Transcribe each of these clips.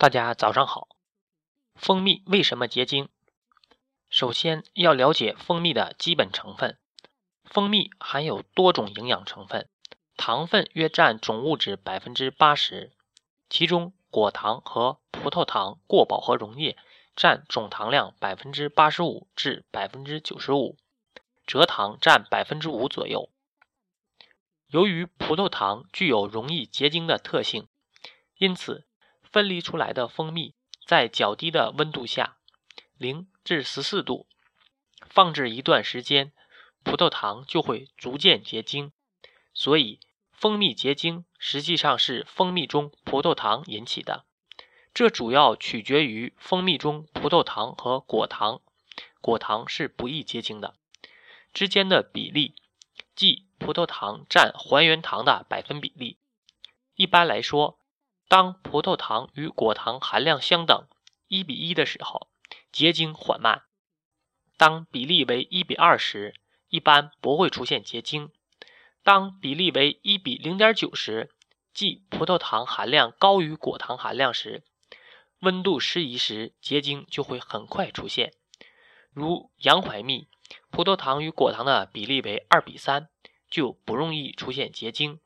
大家早上好。蜂蜜为什么结晶？首先要了解蜂蜜的基本成分。蜂蜜含有多种营养成分，糖分约占总物质百分之八十，其中果糖和葡萄糖过饱和溶液占总糖量百分之八十五至百分之九十五，蔗糖占百分之五左右。由于葡萄糖具有容易结晶的特性，因此。分离出来的蜂蜜在较低的温度下（零至十四度）放置一段时间，葡萄糖就会逐渐结晶。所以，蜂蜜结晶实际上是蜂蜜中葡萄糖引起的。这主要取决于蜂蜜中葡萄糖和果糖（果糖是不易结晶的）之间的比例，即葡萄糖占还原糖的百分比例。一般来说，当葡萄糖与果糖含量相等一比一的时候，结晶缓慢；当比例为一比二时，一般不会出现结晶；当比例为一比零点九时，即葡萄糖含量高于果糖含量时，温度适宜时，结晶就会很快出现。如洋槐蜜，葡萄糖与果糖的比例为二比三，就不容易出现结晶；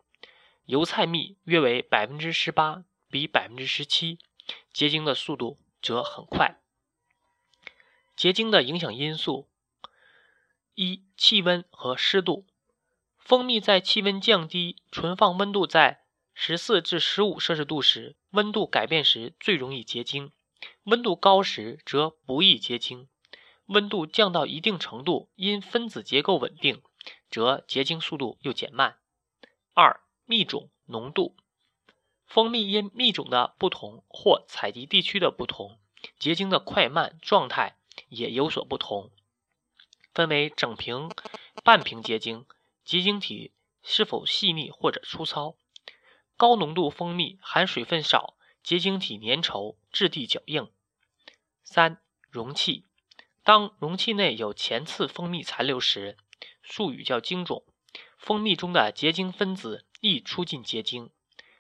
油菜蜜约为百分之十八。比百分之十七，结晶的速度则很快。结晶的影响因素：一、气温和湿度。蜂蜜在气温降低、存放温度在十四至十五摄氏度时，温度改变时最容易结晶；温度高时则不易结晶。温度降到一定程度，因分子结构稳定，则结晶速度又减慢。二、蜜种浓度。蜂蜜因蜜种的不同或采集地区的不同，结晶的快慢状态也有所不同，分为整瓶、半瓶结晶，结晶体是否细腻或者粗糙。高浓度蜂蜜含水分少，结晶体粘稠，质地较硬。三、容器。当容器内有前次蜂蜜残留时，术语叫晶种，蜂蜜中的结晶分子易出进结晶。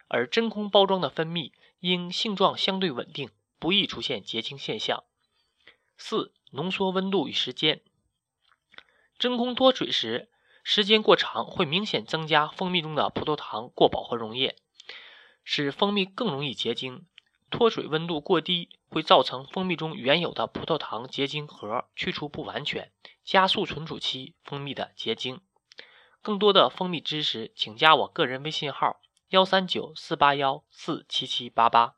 而真空包装的蜂蜜因性状相对稳定，不易出现结晶现象。四、浓缩温度与时间。真空脱水时，时间过长会明显增加蜂蜜中的葡萄糖过饱和溶液，使蜂蜜更容易结晶。脱水温度过低会造成蜂蜜中原有的葡萄糖结晶核去除不完全，加速存储期蜂蜜的结晶。更多的蜂蜜知识，请加我个人微信号。幺三九四八幺四七七八八。